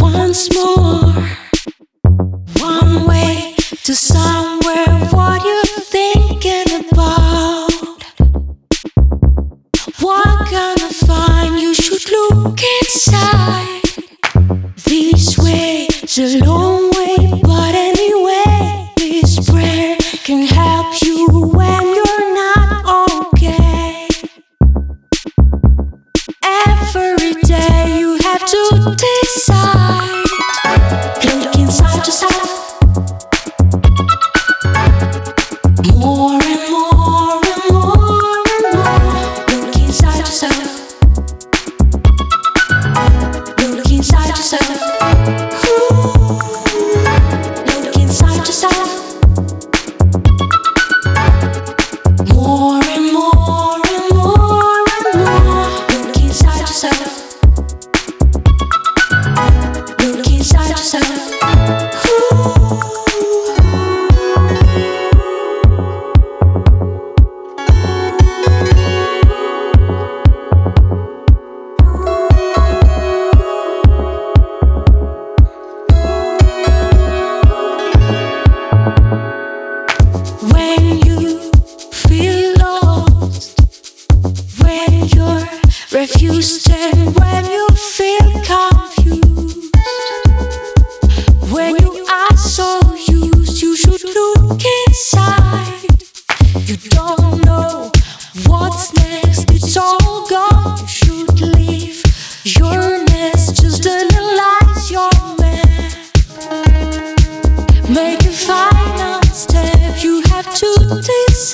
once more. One way to somewhere. What you thinking about? What gonna find? You should look inside. This way is refused, and when you feel confused, when you are so used, you should look inside. You don't know what's next, it's all gone. You should leave your nest, just analyze your map. Make a final step, you have to decide.